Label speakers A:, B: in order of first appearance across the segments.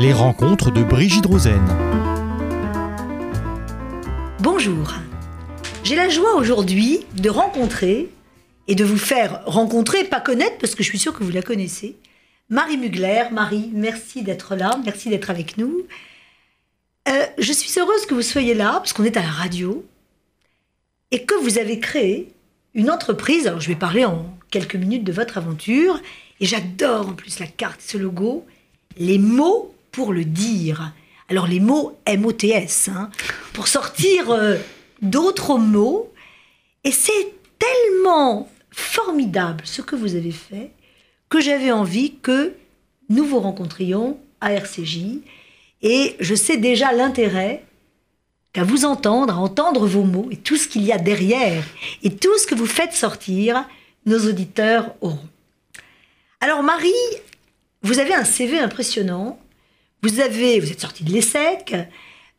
A: Les rencontres de Brigitte Rosen.
B: Bonjour. J'ai la joie aujourd'hui de rencontrer et de vous faire rencontrer, pas connaître parce que je suis sûre que vous la connaissez, Marie Mugler. Marie, merci d'être là, merci d'être avec nous. Euh, je suis heureuse que vous soyez là parce qu'on est à la radio et que vous avez créé une entreprise. Alors je vais parler en quelques minutes de votre aventure et j'adore en plus la carte, ce logo, les mots pour le dire. Alors les mots M-O-T-S, hein, pour sortir euh, d'autres mots. Et c'est tellement formidable ce que vous avez fait que j'avais envie que nous vous rencontrions à RCJ. Et je sais déjà l'intérêt qu'à vous entendre, à entendre vos mots et tout ce qu'il y a derrière et tout ce que vous faites sortir, nos auditeurs auront. Alors Marie, vous avez un CV impressionnant. Vous avez, vous êtes sortie de l'ESSEC.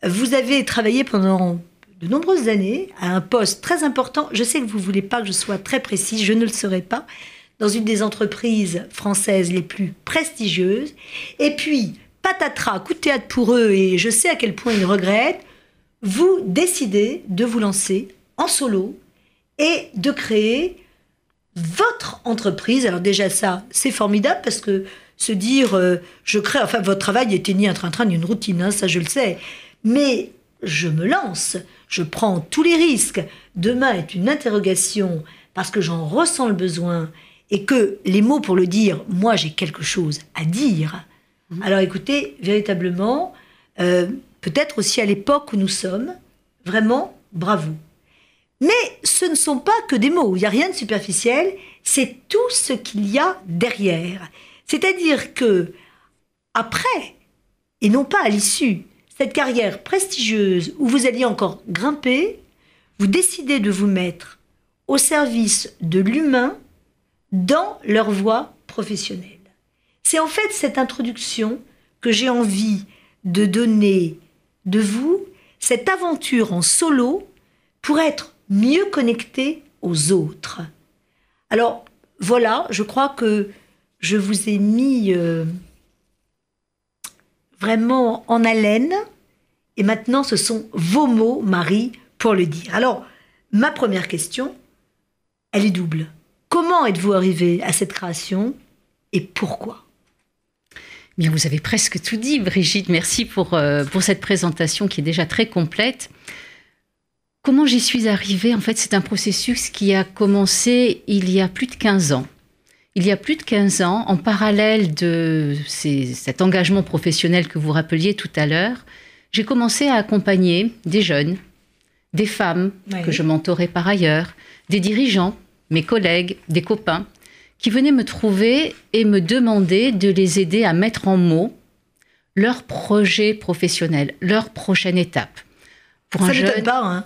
B: Vous avez travaillé pendant de nombreuses années à un poste très important. Je sais que vous voulez pas que je sois très précise, je ne le serai pas. Dans une des entreprises françaises les plus prestigieuses. Et puis, patatras, coup de théâtre pour eux, et je sais à quel point ils regrettent, vous décidez de vous lancer en solo et de créer votre entreprise. Alors déjà ça, c'est formidable parce que se dire euh, je crée, enfin votre travail était ni un train-train ni une routine, hein, ça je le sais. Mais je me lance, je prends tous les risques. Demain est une interrogation parce que j'en ressens le besoin et que les mots pour le dire, moi j'ai quelque chose à dire. Mmh. Alors écoutez, véritablement, euh, peut-être aussi à l'époque où nous sommes, vraiment, bravo. Mais ce ne sont pas que des mots, il n'y a rien de superficiel, c'est tout ce qu'il y a derrière. C'est-à-dire que, après, et non pas à l'issue, cette carrière prestigieuse où vous alliez encore grimper, vous décidez de vous mettre au service de l'humain dans leur voie professionnelle. C'est en fait cette introduction que j'ai envie de donner de vous, cette aventure en solo, pour être mieux connecté aux autres. Alors voilà, je crois que je vous ai mis euh, vraiment en haleine. Et maintenant, ce sont vos mots, Marie, pour le dire. Alors, ma première question, elle est double. Comment êtes-vous arrivée à cette création et pourquoi?
C: Bien, vous avez presque tout dit, Brigitte. Merci pour, euh, pour cette présentation qui est déjà très complète. Comment j'y suis arrivée? En fait, c'est un processus qui a commencé il y a plus de 15 ans. Il y a plus de 15 ans, en parallèle de cet engagement professionnel que vous rappeliez tout à l'heure, j'ai commencé à accompagner des jeunes, des femmes que je mentorais par ailleurs, des dirigeants, mes collègues, des copains, qui venaient me trouver et me demander de les aider à mettre en mots leur projet professionnel, leur prochaine étape.
B: Pour Ça ne pas, hein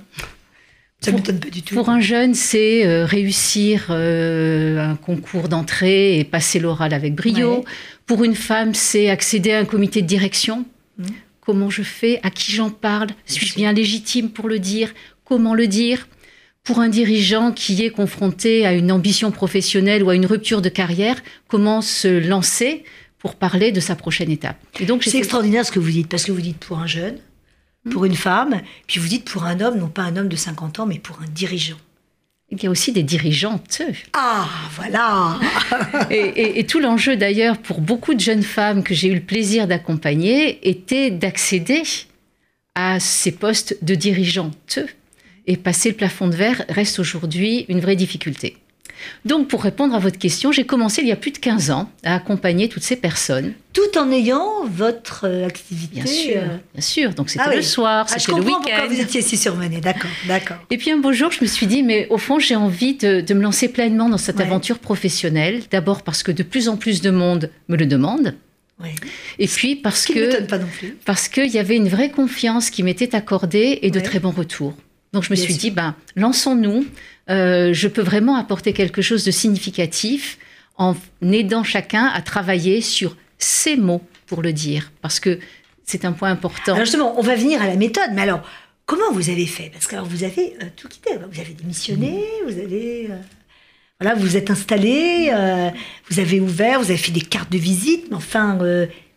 B: ça
C: pour,
B: m'étonne pas du tout.
C: Pour un jeune, c'est euh, réussir euh, un concours d'entrée et passer l'oral avec brio. Pour une femme, c'est accéder à un comité de direction. Mmh. Comment je fais? À qui j'en parle? Suis-je bien légitime pour le dire? Comment le dire? Pour un dirigeant qui est confronté à une ambition professionnelle ou à une rupture de carrière, comment se lancer pour parler de sa prochaine étape?
B: Et donc c'est extraordinaire ce que vous dites parce que vous dites pour un jeune, pour une femme, puis vous dites pour un homme, non pas un homme de 50 ans, mais pour un dirigeant.
C: Il y a aussi des dirigeantes.
B: Ah, voilà
C: et, et, tout l'enjeu d'ailleurs pour beaucoup de jeunes femmes que j'ai eu le plaisir d'accompagner était d'accéder à ces postes de dirigeantes. Et passer le plafond de verre reste aujourd'hui une vraie difficulté. Donc, pour répondre à votre question, j'ai commencé il y a plus de 15 ans à accompagner toutes ces personnes.
B: Tout en ayant votre euh, activité
C: Bien sûr, euh, bien sûr. Donc, c'était ah le soir, ah, c'était le week-end. pourquoi
B: vous étiez si surmenée, d'accord, d'accord.
C: Et puis, un beau jour, je me suis dit, mais au fond, j'ai envie de, me lancer pleinement dans cette aventure professionnelle. D'abord parce que de plus en plus de monde me le demande. Et puis parce que
B: pas non plus.
C: parce qu'il y avait une vraie confiance qui m'était accordée et de très bons retours. Donc je me suis dit, ben, lançons-nous. Euh, je peux vraiment apporter quelque chose de significatif en aidant chacun à travailler sur ses mots pour le dire, parce que c'est un point important.
B: Alors justement, on va venir à la méthode, mais alors, comment vous avez fait? Parce que vous avez euh, tout quitté, vous avez démissionné, mmh. vous avez... Euh, voilà, vous êtes installé, vous avez ouvert, vous avez fait des cartes de visite, mais enfin,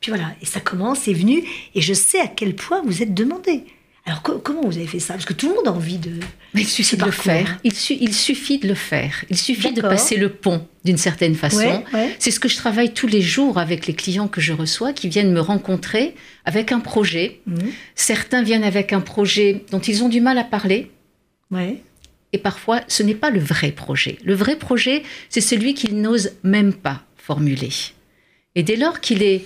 B: Puis voilà, et ça commence, c'est venu, et je sais à quel point vous êtes demandé. Alors comment vous avez fait ça? Parce que tout le monde a envie de.
C: Mais il suffit de le faire. Il, il, suffit de le faire. Il suffit de passer le pont d'une certaine façon. C'est ce que je travaille tous les jours avec les clients que je reçois qui viennent me rencontrer avec un projet. Mhm. Certains viennent avec un projet dont ils ont du mal à parler.
B: Ouais.
C: Et parfois, ce n'est pas le vrai projet. Le vrai projet, c'est celui qu'ils n'osent même pas formuler. Et dès lors qu'il est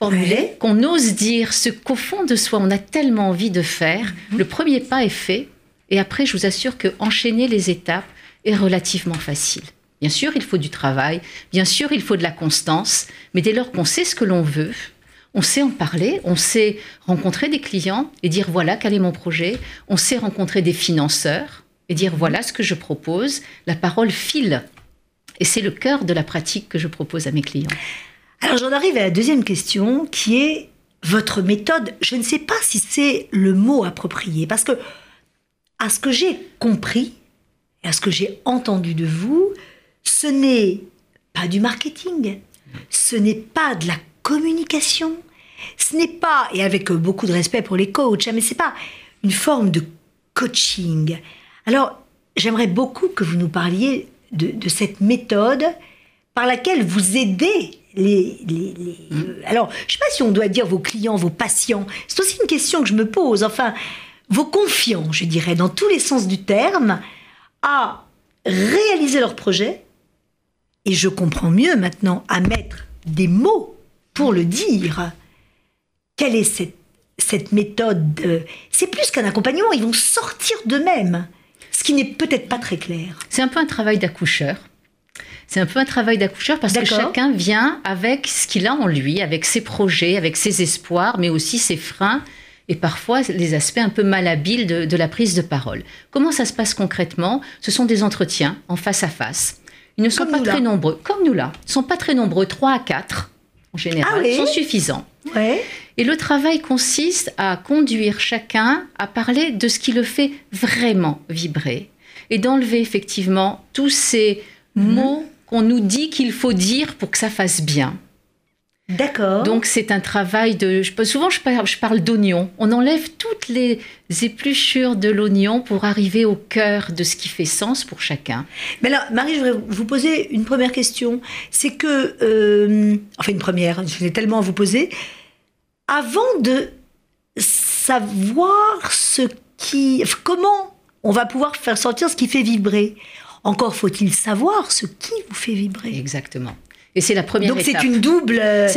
C: formulé, qu'on ose dire ce qu'au fond de soi, on a tellement envie de faire, mhm. le premier pas est fait. Et après, je vous assure que enchaîner les étapes est relativement facile. Bien sûr, il faut du travail, bien sûr, il faut de la constance, mais dès lors qu'on sait ce que l'on veut, on sait en parler, on sait rencontrer des clients et dire voilà quel est mon projet, on sait rencontrer des financeurs et dire voilà ce que je propose, la parole file. Et c'est le cœur de la pratique que je propose à mes clients.
B: Alors j'en arrive à la deuxième question qui est votre méthode. Je ne sais pas si c'est le mot approprié parce que à ce que j'ai compris et à ce que j'ai entendu de vous, ce n'est pas du marketing, ce n'est pas de la communication, ce n'est pas, et avec beaucoup de respect pour les coachs, hein, mais c'est pas une forme de coaching. Alors, j'aimerais beaucoup que vous nous parliez de, cette méthode par laquelle vous aidez mmh. alors, je ne sais pas si on doit dire vos clients, vos patients. C'est aussi une question que je me pose. Enfin, vos confiants, je dirais, dans tous les sens du terme, à réaliser leur projet. Et je comprends mieux maintenant à mettre des mots pour le dire. Quelle est cette, cette méthode C'est plus qu'un accompagnement, ils vont sortir d'eux-mêmes, ce qui n'est peut-être pas très clair.
C: C'est un peu un travail d'accoucheur. C'est un peu un travail d'accoucheur parce que chacun vient avec ce qu'il a en lui, avec ses projets, avec ses espoirs, mais aussi ses freins et parfois les aspects un peu malhabiles de, de la prise de parole. Comment ça se passe concrètement? Ce sont des entretiens en face à face. Ils ne sont pas très nombreux, comme nous là. Ils ne sont pas très nombreux, 3 à 4 en général, ah sont suffisants. Et le travail consiste à conduire chacun à parler de ce qui le fait vraiment vibrer et d'enlever effectivement tous ces mhm. mots qu'on nous dit qu'il faut dire pour que ça fasse bien.
B: D'accord.
C: Donc c'est un travail de. Souvent je parle, je parle d'oignon. On enlève toutes les épluchures de l'oignon pour arriver au cœur de ce qui fait sens pour chacun.
B: Mais là, Marie, je voudrais vous poser une première question. C'est que, euh, enfin une première, je vais tellement à vous poser. Avant de savoir ce qui, comment on va pouvoir faire sortir ce qui fait vibrer. Encore faut-il savoir ce qui vous fait vibrer.
C: Exactement. Et c'est la première
B: étape. Donc c'est une double. Euh,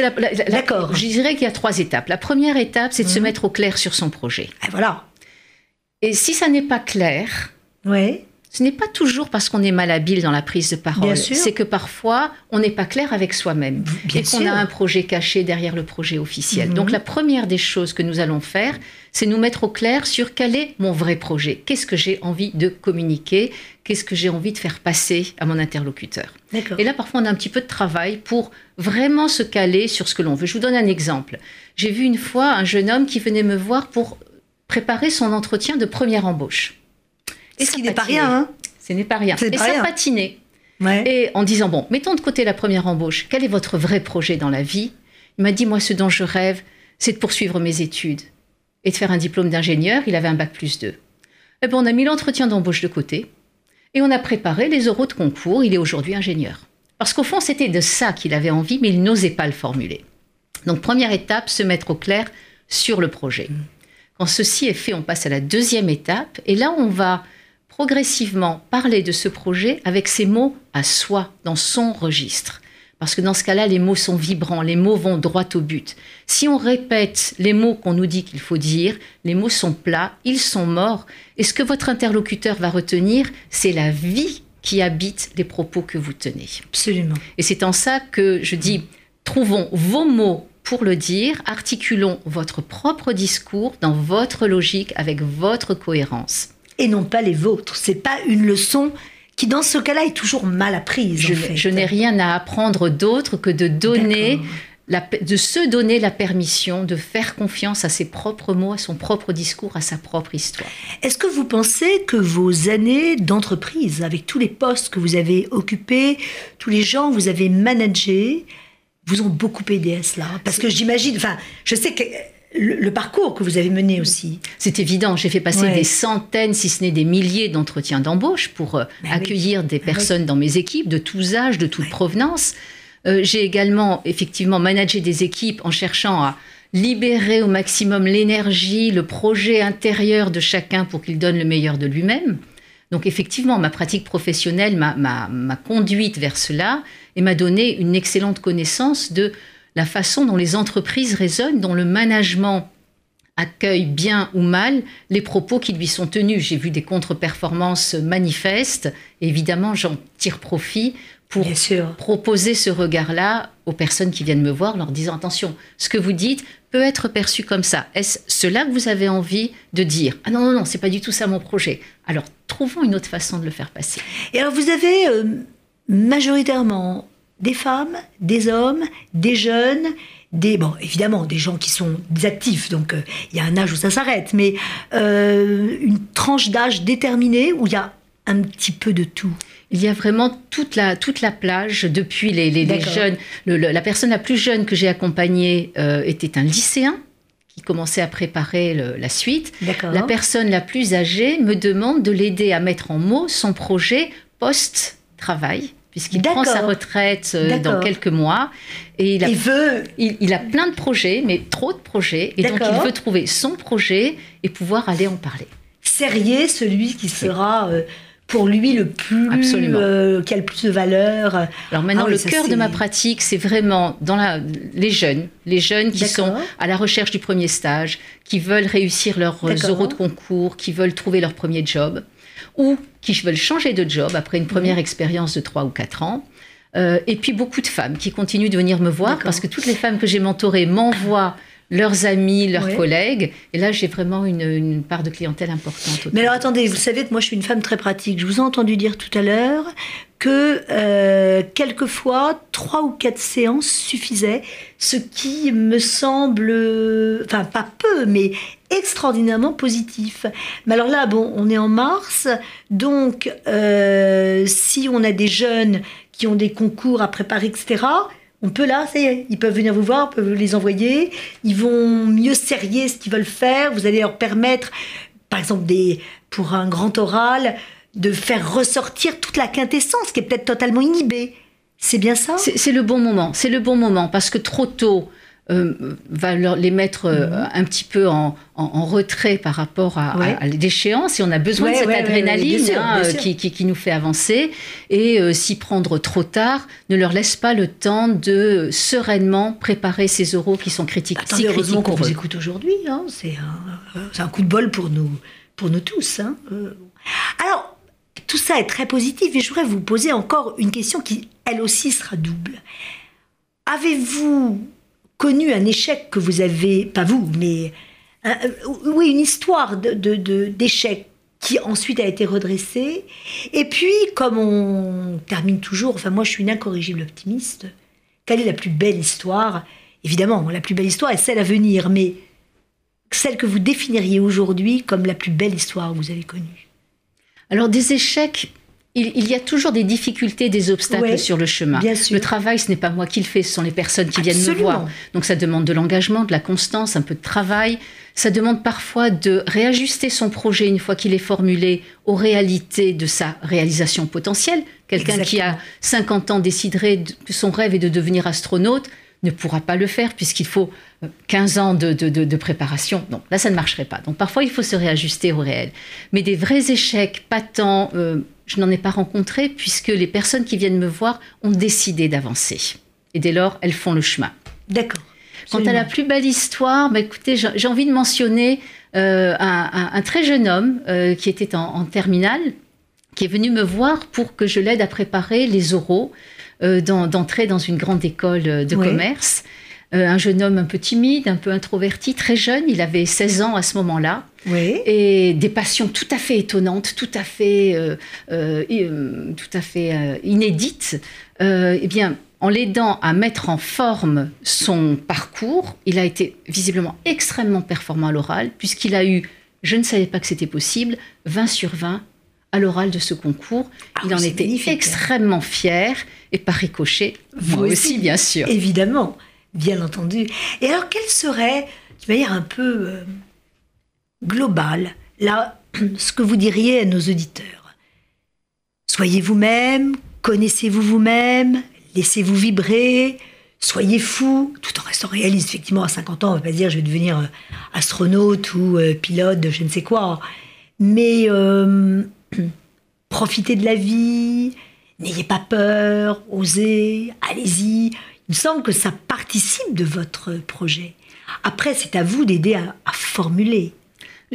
C: D'accord. Je dirais qu'il y a trois étapes. La première étape, c'est de se mhm. mettre au clair sur son projet.
B: Et voilà.
C: Et si ça n'est pas clair,
B: ouais.
C: ce n'est pas toujours parce qu'on est malhabile dans la prise de parole. C'est que parfois, on n'est pas clair avec soi-même. Et qu'on a un projet caché derrière le projet officiel. Mhm. Donc la première des choses que nous allons faire, c'est nous mettre au clair sur quel est mon vrai projet. Qu'est-ce que j'ai envie de communiquer? Qu'est-ce que j'ai envie de faire passer à mon interlocuteur? Et là, parfois, on a un petit peu de travail pour vraiment se caler sur ce que l'on veut. Je vous donne un exemple. J'ai vu une fois un jeune homme qui venait me voir pour préparer son entretien de première embauche.
B: Et ce qui n'est pas rien. Hein
C: ce n'est pas rien. Et ça patinait. Et en disant, bon, mettons de côté la première embauche, quel est votre vrai projet dans la vie? Il m'a dit, moi, ce dont je rêve, c'est de poursuivre mes études et de faire un diplôme d'ingénieur. Il avait un bac plus 2. Et bon, on a mis l'entretien d'embauche de côté et on a préparé les euros de concours. Il est aujourd'hui ingénieur. Parce qu'au fond, c'était de ça qu'il avait envie, mais il n'osait pas le formuler. Donc, première étape, se mettre au clair sur le projet. Quand ceci est fait, on passe à la deuxième étape. Et là, on va progressivement parler de ce projet avec ses mots à soi, dans son registre. Parce que dans ce cas-là, les mots sont vibrants, les mots vont droit au but. Si on répète les mots qu'on nous dit qu'il faut dire, les mots sont plats, ils sont morts. Et ce que votre interlocuteur va retenir, c'est la vie qui habite les propos que vous tenez.
B: Absolument.
C: Et c'est en ça que je dis, trouvons vos mots pour le dire, articulons votre propre discours dans votre logique avec votre cohérence.
B: Et non pas les vôtres. C'est pas une leçon qui dans ce cas-là est toujours mal apprise.
C: Je, n'ai rien à apprendre d'autre que de donner de se donner la permission de faire confiance à ses propres mots, à son propre discours, à sa propre histoire.
B: Est-ce que vous pensez que vos années d'entreprise, avec tous les postes que vous avez occupés, tous les gens que vous avez managés, vous ont beaucoup aidé à cela? Parce que j'imagine, enfin, je sais que le, le parcours que vous avez mené aussi.
C: C'est évident, j'ai fait passer
B: Ouais.
C: des centaines, si ce n'est des milliers d'entretiens d'embauche pour euh,
B: oui.
C: accueillir des
B: oui.
C: personnes dans mes équipes de tous âges, de toute
B: Ouais.
C: provenance. Euh, j'ai également effectivement managé des équipes en cherchant à libérer au maximum l'énergie, le projet intérieur de chacun pour qu'il donne le meilleur de lui-même. Donc effectivement, ma pratique professionnelle m'a conduite vers cela et m'a donné une excellente connaissance de la façon dont les entreprises raisonnent, dont le management accueille bien ou mal les propos qui lui sont tenus. J'ai vu des contre-performances manifestes et évidemment j'en tire profit pour proposer ce regard-là aux personnes qui viennent me voir, leur disant attention, ce que vous dites peut être perçu comme ça. Est-ce cela que vous avez envie de dire? Ah non, non, non, c'est pas du tout ça mon projet. Alors trouvons une autre façon de le faire passer.
B: Et alors, vous avez euh, majoritairement des femmes, des hommes, des jeunes, des bon, évidemment, des gens qui sont des actifs, donc euh, il y a un âge où ça s'arrête, mais euh, une tranche d'âge déterminée où il y a un petit peu de tout.
C: Il y a vraiment toute la, toute la plage, depuis les, les- jeunes. Le- le- la personne la plus jeune que j'ai accompagnée euh, était un lycéen qui commençait à préparer le- la suite. La personne la plus âgée me demande de l'aider à mettre en mots son projet post-travail, puisqu'il prend sa retraite euh, dans quelques mois. Et il a,
B: Il veut.
C: il, il a plein de projets, mais trop de projets. Et donc il veut trouver son projet et pouvoir aller en parler.
B: serrer celui qui sera euh, pour lui le plus
C: Absolument.
B: euh, qui a le plus de valeur.
C: Alors maintenant,
B: Ah oui,
C: le cœur de ma pratique, c'est vraiment dans la, les jeunes, les jeunes qui sont à la recherche du premier stage, qui veulent réussir leurs euros de concours, qui veulent trouver leur premier job, ou qui veulent changer de job après une première expérience de 3 ou 4 ans. Euh, et puis beaucoup de femmes qui continuent de venir me voir parce que toutes les femmes que j'ai mentorées m'envoient leurs amis, leurs
B: Ouais.
C: collègues. Et là, j'ai vraiment une, une part de clientèle importante.
B: Mais alors attendez, vous savez que moi je suis une femme très pratique. Je vous ai entendu dire tout à l'heure que euh, quelquefois trois ou quatre séances suffisaient, ce qui me semble, enfin pas peu, mais extraordinairement positif. Mais alors là, bon, on est en mars, donc euh, si on a des jeunes qui ont des concours à préparer, etc. On peut là, ça y est, ils peuvent venir vous voir, peuvent vous les envoyer, ils vont mieux serrer ce qu'ils veulent faire, vous allez leur permettre, par exemple, pour un grand oral, de faire ressortir toute la quintessence qui est peut-être totalement inhibée. C'est bien ça?
C: C'est le bon moment, c'est le bon moment parce que trop tôt euh, va leur- les mettre euh,
B: Mhm.
C: un petit peu en, en- en retrait par rapport à,
B: Ouais.
C: à- à l'échéance et on a besoin
B: Ouais,
C: de cette
B: ouais,
C: adrénaline
B: sûr,
C: hein, euh, qui, qui- qui nous fait avancer et euh, s'y prendre trop tard ne leur laisse pas le temps de sereinement préparer ces euros qui sont critiques, si
B: Attendez, heureusement qu'on vous écoute aujourd'hui. hein. C'est un, coup de bol pour nous, pour nous tous. hein. Alors, tout ça est très positif et je voudrais vous poser encore une question qui, elle aussi, sera double. Avez-vous connu un échec que vous avez, pas vous, mais euh, oui, une histoire de, de- d'échec qui ensuite a été redressée. Et puis, comme on termine toujours, enfin moi je suis une incorrigible optimiste, quelle est la plus belle histoire? Évidemment, la plus belle histoire est celle à venir, mais celle que vous définiriez aujourd'hui comme la plus belle histoire que vous avez connue.
C: Alors des échecs, il, il y a toujours des difficultés, des obstacles
B: Ouais,
C: sur le chemin.
B: bien sûr.
C: Le travail, ce n'est pas moi qui le fais, ce sont les personnes qui viennent me voir. Donc ça demande de l'engagement, de la constance, un peu de travail. Ça demande parfois de réajuster son projet une fois qu'il est formulé aux réalités de sa réalisation potentielle. Quelqu'un qui a 50 ans déciderait de- que son rêve est de devenir astronaute ne pourra pas le faire puisqu'il faut euh, 15 ans de, de- de- de préparation. Non, là, ça ne marcherait pas. Donc parfois, il faut se réajuster au réel. Mais des vrais échecs patents, euh, je n'en ai pas rencontré puisque les personnes qui viennent me voir ont décidé d'avancer. Et dès lors, elles font le chemin.
B: D'accord.
C: Quant à la plus belle histoire, bah, écoutez, j'ai envie de mentionner euh, un, un- un très jeune homme euh, qui était en, en terminale, qui est venu me voir pour que je l'aide à préparer les oraux euh, dans- d'entrer dans une grande école euh, de
B: Oui.
C: commerce. Un jeune homme un peu timide, un peu introverti, très jeune, il avait 16 ans à ce moment-là
B: Oui.
C: et des passions tout à fait étonnantes, tout à fait, euh, euh, euh, tout à fait inédites. Eh bien, en l'aidant à mettre en forme son parcours, il a été visiblement extrêmement performant à l'oral, puisqu'il a eu, je ne savais pas que c'était possible, 20 sur 20 à l'oral de ce concours.
B: Ah
C: il en était
B: magnifique, hein.
C: extrêmement fier et par ricochet,
B: Vous
C: moi
B: aussi.
C: aussi, bien sûr.
B: Évidemment, bien entendu. Et alors, quelle serait, de manière un peu globale, là, ce que vous diriez à nos auditeurs Soyez vous-même, connaissez-vous vous-même, laissez-vous vibrer, soyez fou, tout en restant réaliste. Effectivement, à 50 ans, on ne va pas dire je vais devenir euh, astronaute ou euh, pilote de je ne sais quoi. Mais euh, profitez de la vie, n'ayez pas peur, osez, allez-y. Il me semble que ça participe de votre projet. Après, c'est à vous d'aider à formuler.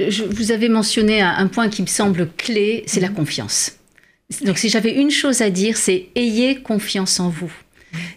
C: Je- vous avez mentionné un, un point qui me semble clé, c'est la confiance. Donc si j'avais une chose à dire, c'est ayez confiance en vous.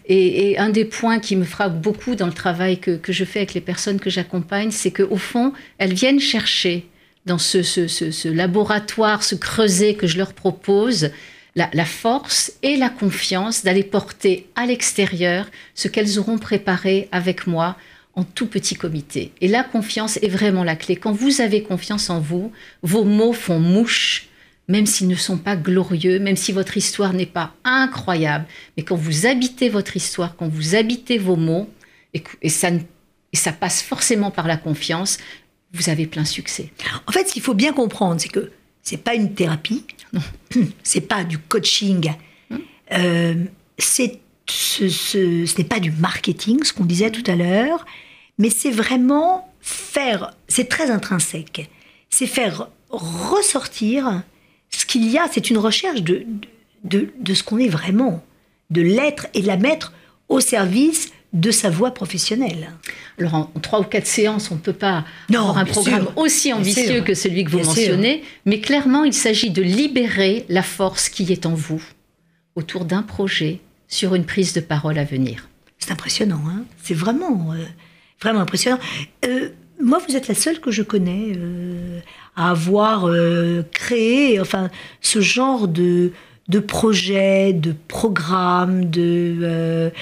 C: Et, et un des points qui me frappe beaucoup dans le travail que, que je fais avec les personnes que j'accompagne, c'est qu'au fond, elles viennent chercher dans ce, ce- ce- ce laboratoire, ce creuset que je leur propose, la, la force et la confiance d'aller porter à l'extérieur ce qu'elles auront préparé avec moi en tout petit comité. Et la confiance est vraiment la clé. Quand vous avez confiance en vous, vos mots font mouche, même s'ils ne sont pas glorieux, même si votre histoire n'est pas incroyable. Mais quand vous habitez votre histoire, quand vous habitez vos mots, et, ça, ne- et ça passe forcément par la confiance, vous avez plein succès.
B: En fait, ce qu'il faut bien comprendre, c'est que c'est pas une thérapie, c'est pas du coaching, euh, c'est ce, ce- ce n'est pas du marketing, ce qu'on disait tout à l'heure, mais c'est vraiment faire, c'est très intrinsèque, c'est faire ressortir ce qu'il y a, c'est une recherche de, de, de ce qu'on est vraiment, de l'être et de la mettre au service de sa voie professionnelle.
C: Alors en, trois ou quatre séances, on ne peut pas
B: Non,
C: avoir un programme
B: sûr.
C: aussi ambitieux que celui que vous
B: Bien sûr.
C: mentionnez, mais clairement, il s'agit de libérer la force qui est en vous autour d'un projet sur une prise de parole à venir.
B: C'est impressionnant, hein c'est vraiment, euh, vraiment impressionnant. Euh, moi, vous êtes la seule que je connais euh, à avoir créé enfin, ce genre de, de projet, de programme. De,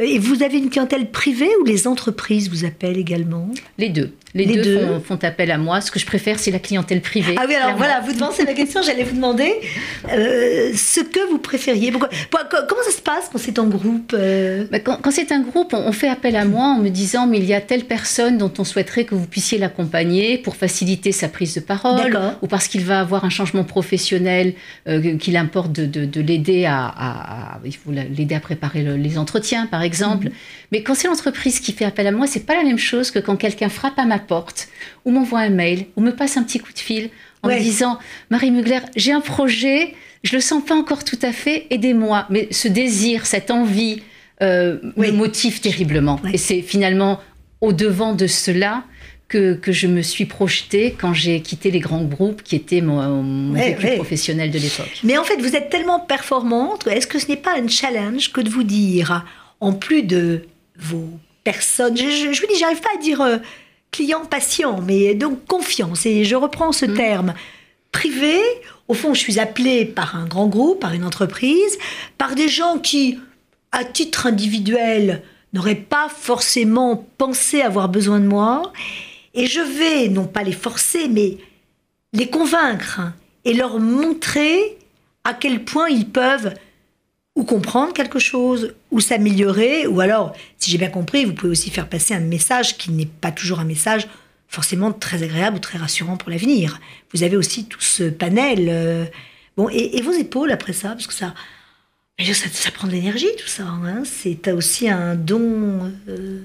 B: et vous avez une clientèle privée ou les entreprises vous appellent également?
C: Les deux. Les,
B: Les
C: deux,
B: deux.
C: Font, font appel à moi. Ce que je préfère, c'est la clientèle privée.
B: Ah oui, alors
C: clairement.
B: voilà, vous devancez la question, j'allais vous demander euh, ce que vous préfériez. Pourquoi- comment ça se passe quand c'est en groupe euh?
C: Bah, Quand, quand c'est un groupe, on, on fait appel à moi en me disant mais il y a telle personne dont on souhaiterait que vous puissiez l'accompagner pour faciliter sa prise de parole ou parce qu'il va avoir un changement professionnel euh, qu'il importe de, de- de l'aider à, à- à- il faut la- l'aider à préparer le- les entretiens par exemple.
B: Mhm.
C: Mais quand c'est l'entreprise qui fait appel à moi, c'est pas la même chose que quand quelqu'un frappe à ma porte ou m'envoie un mail ou me passe un petit coup de fil en
B: Ouais.
C: me disant Marie Mugler, j'ai un projet, je le sens pas encore tout à fait, aidez-moi. Mais ce désir, cette envie euh,
B: Oui.
C: me motive terriblement.
B: Ouais.
C: Et c'est finalement au devant de cela que, que je me suis projetée quand j'ai quitté les grands groupes qui étaient mon, mon
B: Ouais,
C: vécu
B: ouais.
C: professionnel de l'époque.
B: Mais en fait, vous êtes tellement performante, est-ce que ce n'est pas un challenge que de vous dire, en plus de vos personnes, je, je- je vous dis, j'arrive pas à dire euh, client, patient, mais donc confiance, et je reprends ce terme, privé, au fond, je suis appelée par un grand groupe, par une entreprise, par des gens qui, à titre individuel, n'auraient pas forcément pensé avoir besoin de moi, et je vais, non pas les forcer, mais les convaincre et leur montrer à quel point ils peuvent ou comprendre quelque chose, ou s'améliorer, ou alors, si j'ai bien compris, vous pouvez aussi faire passer un message qui n'est pas toujours un message forcément très agréable ou très rassurant pour l'avenir. Vous avez aussi tout ce panel. euh, bon, et, et vos épaules après ça, parce que ça, mais ça, ça prend de l'énergie tout ça. Hein, c'est t'as aussi un don. euh,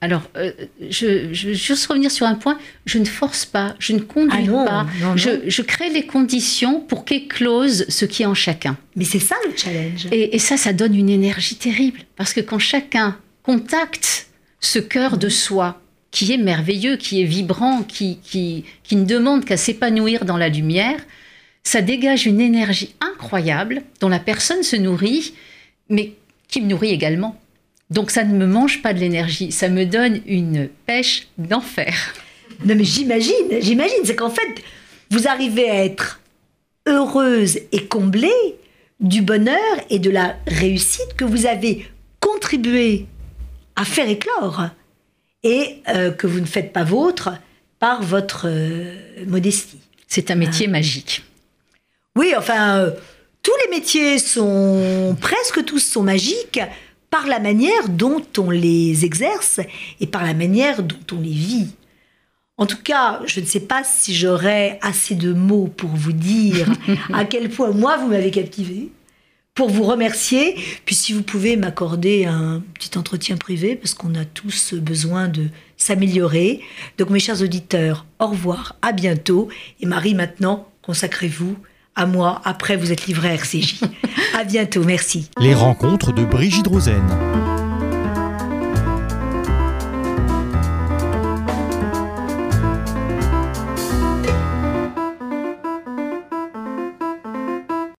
C: Alors, euh, je, je veux juste revenir sur un point. Je ne force pas, je ne conduis
B: Ah non,
C: pas.
B: non, non.
C: Je, je crée les conditions pour qu'éclose ce qui est en chacun.
B: Mais c'est ça le challenge.
C: Et, et ça, ça donne une énergie terrible. Parce que quand chacun contacte ce cœur de soi, qui est merveilleux, qui est vibrant, qui, qui, qui ne demande qu'à s'épanouir dans la lumière, ça dégage une énergie incroyable dont la personne se nourrit, mais qui me nourrit également. Donc ça ne me mange pas de l'énergie, ça me donne une pêche d'enfer.
B: Non mais j'imagine, j'imagine, c'est qu'en fait, vous arrivez à être heureuse et comblée du bonheur et de la réussite que vous avez contribué à faire éclore et euh, que vous ne faites pas vôtre par votre euh, modestie.
C: C'est un métier magique.
B: Oui, enfin, euh, tous les métiers sont, presque tous sont magiques par la manière dont on les exerce et par la manière dont on les vit. En tout cas, je ne sais pas si j'aurai assez de mots pour vous dire à quel point moi vous m'avez captivé, pour vous remercier, puis si vous pouvez m'accorder un petit entretien privé, parce qu'on a tous besoin de s'améliorer. Donc mes chers auditeurs, au revoir, à bientôt. Et Marie, maintenant, consacrez-vous à moi. Après, vous êtes livré à RCJ. à bientôt, merci.
A: Les rencontres de Brigitte Rosen.